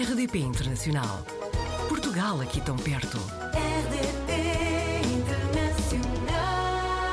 RDP Internacional. Portugal aqui tão perto.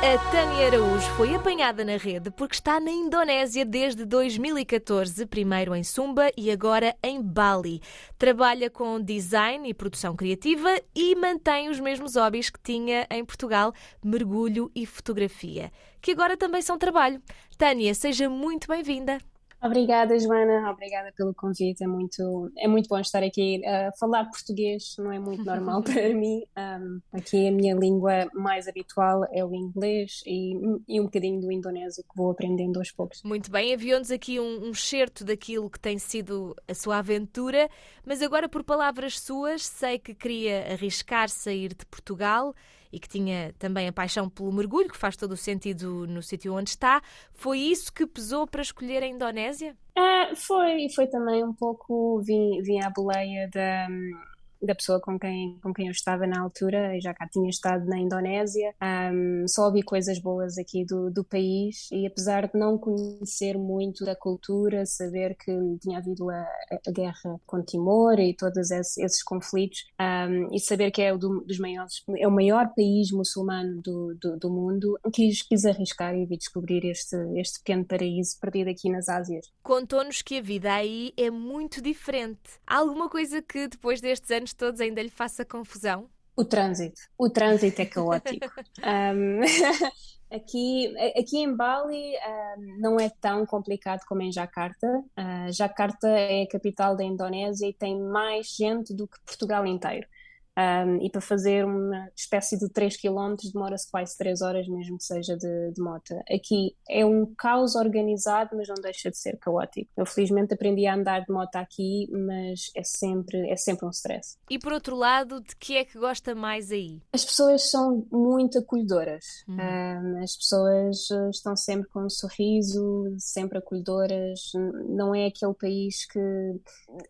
A Tânia Araújo foi apanhada na rede porque está na Indonésia desde 2014, primeiro em Sumba e agora em Bali. Trabalha com design e produção criativa e mantém os mesmos hobbies que tinha em Portugal, mergulho e fotografia, que agora também são trabalho. Tânia, seja muito bem-vinda. Obrigada, Joana. Obrigada pelo convite. É muito, é muito bom estar aqui. Uh, falar português não é muito normal para mim. Um, aqui a minha língua mais habitual é o inglês e, e um bocadinho do indonésio que vou aprendendo aos poucos. Muito bem, enviou-nos aqui um, um certo daquilo que tem sido a sua aventura, mas agora, por palavras suas, sei que queria arriscar sair de Portugal e que tinha também a paixão pelo mergulho, que faz todo o sentido no sítio onde está. Foi isso que pesou para escolher a Indonésia? É, foi, foi também um pouco, vim, vim à boleia da da pessoa com quem, com quem eu estava na altura, e já cá tinha estado na Indonésia, um, só ouvi coisas boas aqui do, do país e apesar de não conhecer muito da cultura, saber que tinha havido a, a guerra com Timor e todos esses, esses conflitos, um, e saber que é, o do, dos maiores, é o maior país muçulmano do, do, do mundo, quis, quis arriscar e vi descobrir este, este pequeno paraíso perdido aqui nas Ásias. Contou-nos que a vida aí é muito diferente. Há alguma coisa que depois destes anos todos ainda lhe faça confusão? O trânsito. O trânsito é caótico. um, aqui, aqui em Bali um, não é tão complicado como em Jakarta. Uh, Jakarta é a capital da Indonésia e tem mais gente do que Portugal inteiro. Um, e para fazer uma espécie de 3 km demora-se quase 3 horas, mesmo que seja de, de moto. Aqui é um caos organizado, mas não deixa de ser caótico. Eu felizmente aprendi a andar de moto aqui, mas é sempre, é sempre um stress. E por outro lado, de que é que gosta mais aí? As pessoas são muito acolhedoras. Hum. Um, as pessoas eh, estão sempre com um sorriso, sempre acolhedoras. Não é aquele país que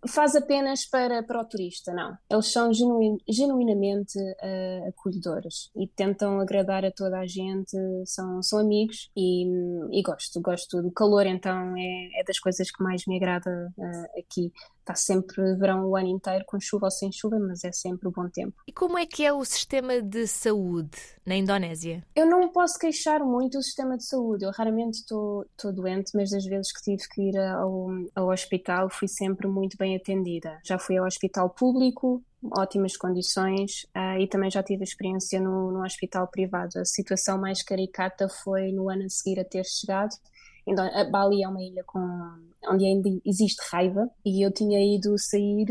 faz apenas para, para o turista, não. Eles são genuínos genuinamente uh, acolhedoras e tentam agradar a toda a gente, são, são amigos e, e gosto, gosto do calor, então é, é das coisas que mais me agrada uh, aqui está sempre verão o ano inteiro, com chuva ou sem chuva, mas é sempre o bom tempo. E como é que é o sistema de saúde na Indonésia? Eu não posso queixar muito do sistema de saúde. Eu raramente estou doente, mas das vezes que tive que ir ao, ao hospital fui sempre muito bem atendida. Já fui ao hospital público, ótimas condições uh, e também já tive experiência no, no hospital privado. A situação mais caricata foi no ano a seguir a ter chegado então, a Bali é uma ilha com, onde ainda existe raiva e eu tinha ido sair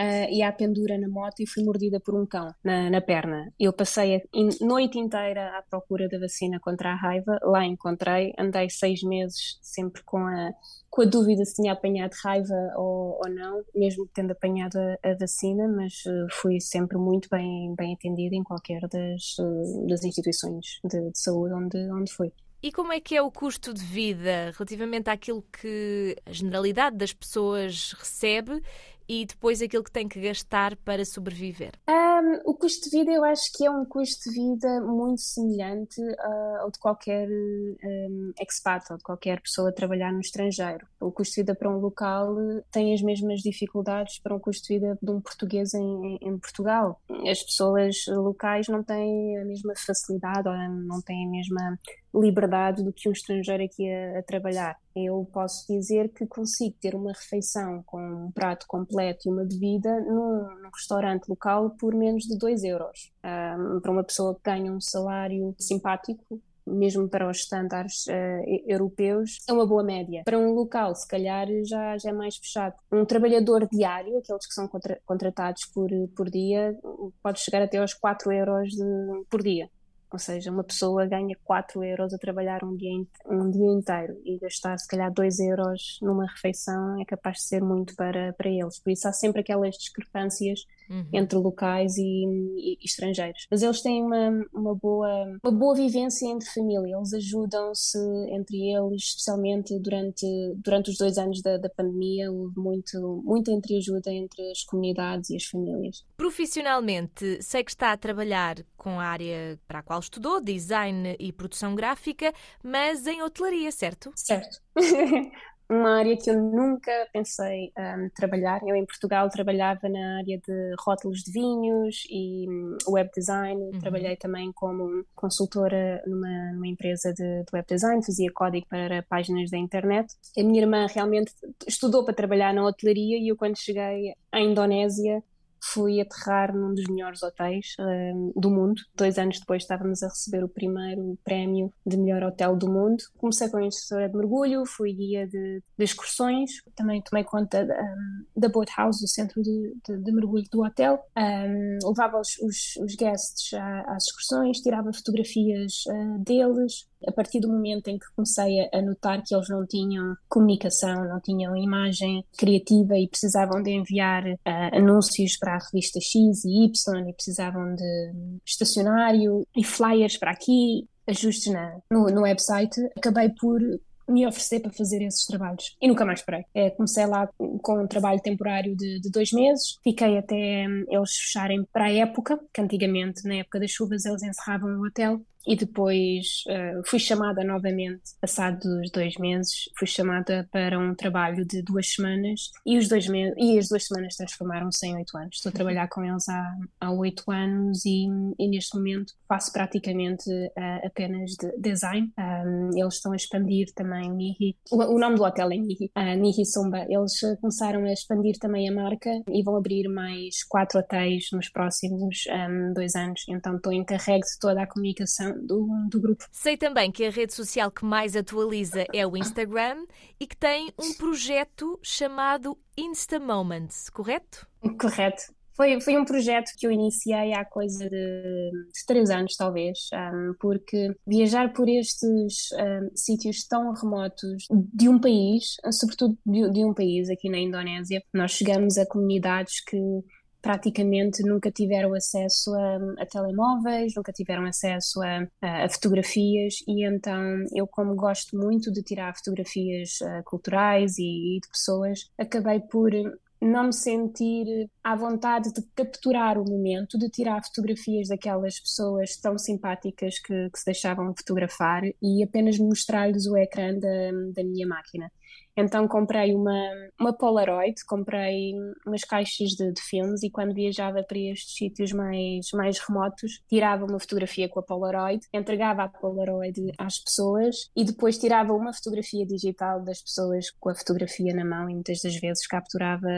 uh, e à pendura na moto e fui mordida por um cão na, na perna. Eu passei a in, noite inteira à procura da vacina contra a raiva, lá encontrei, andei seis meses sempre com a, com a dúvida se tinha apanhado raiva ou, ou não, mesmo tendo apanhado a, a vacina, mas uh, fui sempre muito bem, bem atendida em qualquer das, uh, das instituições de, de saúde onde, onde fui. E como é que é o custo de vida relativamente àquilo que a generalidade das pessoas recebe e depois aquilo que tem que gastar para sobreviver? Um, o custo de vida eu acho que é um custo de vida muito semelhante uh, ao de qualquer um, expat ou de qualquer pessoa a trabalhar no estrangeiro. O custo de vida para um local tem as mesmas dificuldades para um custo de vida de um português em, em Portugal. As pessoas locais não têm a mesma facilidade ou não têm a mesma liberdade do que um estrangeiro aqui a, a, trabalhar. Eu posso dizer que consigo ter uma refeição com um prato completo e uma bebida num, num restaurante local por menos de 2 euros. Um, para uma pessoa que ganha um salário simpático, mesmo para os estándares uh, europeus, é uma boa média. Para um local, se calhar, já, já é mais fechado. Um trabalhador diário, aqueles que são contra contratados por, por dia, pode chegar até aos 4 euros de, por dia. Ou seja, uma pessoa ganha 4 euros a trabalhar um dia, um dia inteiro e gastar se calhar 2 euros numa refeição é capaz de ser muito para, para eles. Por isso há sempre aquelas discrepâncias uhum. entre locais e, e, estrangeiros. Mas eles têm uma, uma, boa, uma boa vivência entre família, eles ajudam-se entre eles, especialmente durante, durante os dois anos da, da pandemia, houve muito, muita entreajuda entre as comunidades e as famílias. Profissionalmente, sei que está a trabalhar com a área para a qual estudou, design e produção gráfica, mas em hotelaria, certo? Certo. uma área que eu nunca pensei um, trabalhar. Eu em Portugal trabalhava na área de rótulos de vinhos e um, web design. Uhum. Trabalhei também como consultora numa, numa empresa de, de, web design, fazia código para páginas da internet. A minha irmã realmente estudou para trabalhar na hotelaria e eu quando cheguei à Indonésia fui aterrar num dos melhores hotéis um, do mundo. Dois anos depois estávamos a receber o primeiro prémio de melhor hotel do mundo. Comecei como instrutora de mergulho, fui guia de, de excursões, também tomei conta da boat house, do centro de, de, de mergulho do hotel. Um, levava os, os, os guests às excursões, tirava fotografias uh, deles, a partir do momento em que comecei a notar que eles não tinham comunicação, não tinham imagem criativa e precisavam de enviar uh, anúncios para a revista X e Y e precisavam de estacionário e flyers para aqui, ajustes na, no, no website, acabei por me oferecer para fazer esses trabalhos. E nunca mais parei. É, comecei lá com um trabalho temporário de, de, dois meses, fiquei até hum, eles fecharem para a época, que antigamente, na época das chuvas, eles encerravam o hotel e depois uh, fui chamada novamente, passados dois meses, fui chamada para um trabalho de duas semanas e, os dois me e as duas semanas transformaram-se em oito anos. Estou a trabalhar com eles há, há oito anos e, e, neste momento faço praticamente uh, apenas de design. Um, eles estão a expandir também Nihi. O, o nome do hotel é Nihi, uh, Nihi Sumba. Eles começaram a expandir também a marca e vão abrir mais quatro hotéis nos próximos um, dois anos. Então estou encarregue de toda a comunicação do, do grupo. Sei também que a rede social que mais atualiza é o Instagram e que tem um projeto chamado Insta Moments, correto? Correto. Foi, foi um projeto que eu iniciei há coisa de, de três anos, talvez, um, porque viajar por estes um, sítios tão remotos de um país, sobretudo de, de um país aqui na Indonésia, nós chegamos a comunidades que praticamente nunca tiveram acesso a, a telemóveis, nunca tiveram acesso a, a, fotografias e então eu como gosto muito de tirar fotografias uh, culturais e, e de pessoas, acabei por não me sentir à vontade de capturar o momento, de tirar fotografias daquelas pessoas tão simpáticas que, que se deixavam fotografar e apenas mostrar-lhes o ecrã da, da minha máquina. Então comprei uma, uma Polaroid, comprei umas caixas de, de, filmes e quando viajava para estes sítios mais, mais remotos, tirava uma fotografia com a Polaroid, entregava a Polaroid às pessoas e depois tirava uma fotografia digital das pessoas com a fotografia na mão e muitas das vezes capturava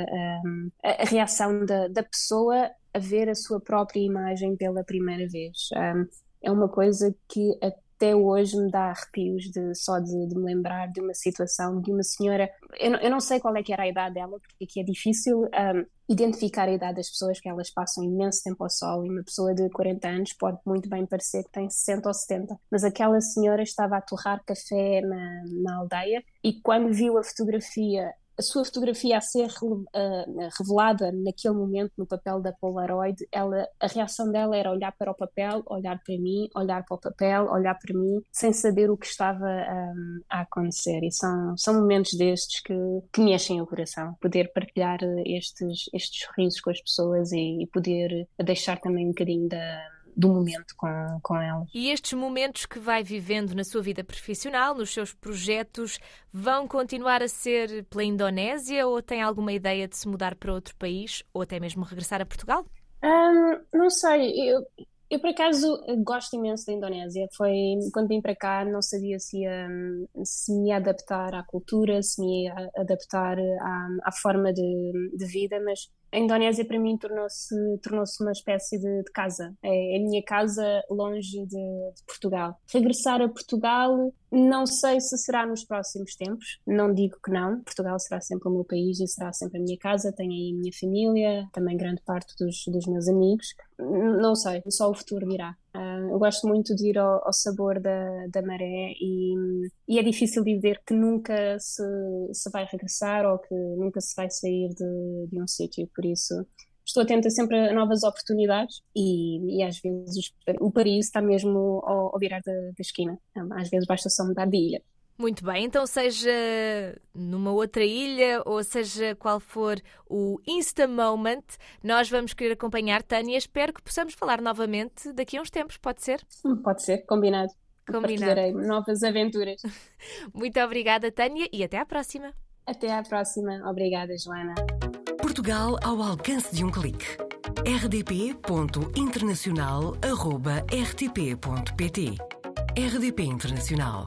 um, a, a, reação da, da pessoa a ver a sua própria imagem pela primeira vez. Um, é uma coisa que até hoje me dá arrepios de, só de, de, me lembrar de uma situação de uma senhora. Eu eu não, sei qual é que era a idade dela, porque aqui é difícil um, identificar a idade das pessoas, porque elas passam imenso tempo ao sol e uma pessoa de 40 anos pode muito bem parecer que tem 60 ou 70. Mas aquela senhora estava a torrar café na, na aldeia e quando viu a fotografia a sua fotografia a ser uh, revelada naquele momento no papel da Polaroid, ela, a reação dela era olhar para o papel, olhar para mim, olhar para o papel, olhar para mim, sem saber o que estava um, a acontecer. E são, são momentos destes que, que enchem o coração. Poder partilhar estes, estes sorrisos com as pessoas e, e poder deixar também um bocadinho da do momento com, com elas. E estes momentos que vai vivendo na sua vida profissional, nos seus projetos, vão continuar a ser pela Indonésia ou tem alguma ideia de se mudar para outro país ou até mesmo regressar a Portugal? Um, não sei, eu, eu por acaso gosto imenso da Indonésia. Foi quando vim para cá, não sabia se ia, se me ia adaptar à cultura, se me ia adaptar à, à forma de, de vida, mas a Indonésia para mim tornou-se tornou uma espécie de, de, casa. É, a minha casa longe de, de, Portugal. Regressar a Portugal, não sei se será nos próximos tempos. Não digo que não. Portugal será sempre o meu país e será sempre a minha casa. Tenho aí a minha família, também grande parte dos, dos meus amigos. Não sei, só o futuro dirá. Eu gosto muito de ir ao, ao sabor da, da maré e, e, é difícil dizer que nunca se, se vai regressar ou que nunca se vai sair de, de um sítio, por isso estou atenta sempre a novas oportunidades e, e às vezes o Paris está mesmo ao, ao virar da, da esquina, às vezes basta só mudar de ilha. Muito bem, então seja numa outra ilha ou seja qual for o Insta Moment, nós vamos querer acompanhar Tânia. Espero que possamos falar novamente daqui a uns tempos, pode ser? Hum, pode ser, combinado. Combinado. novas aventuras. Muito obrigada, Tânia, e até à próxima. Até à próxima. Obrigada, Joana. Portugal ao alcance de um clique. rdp.internacional.rtp.pt RDP Internacional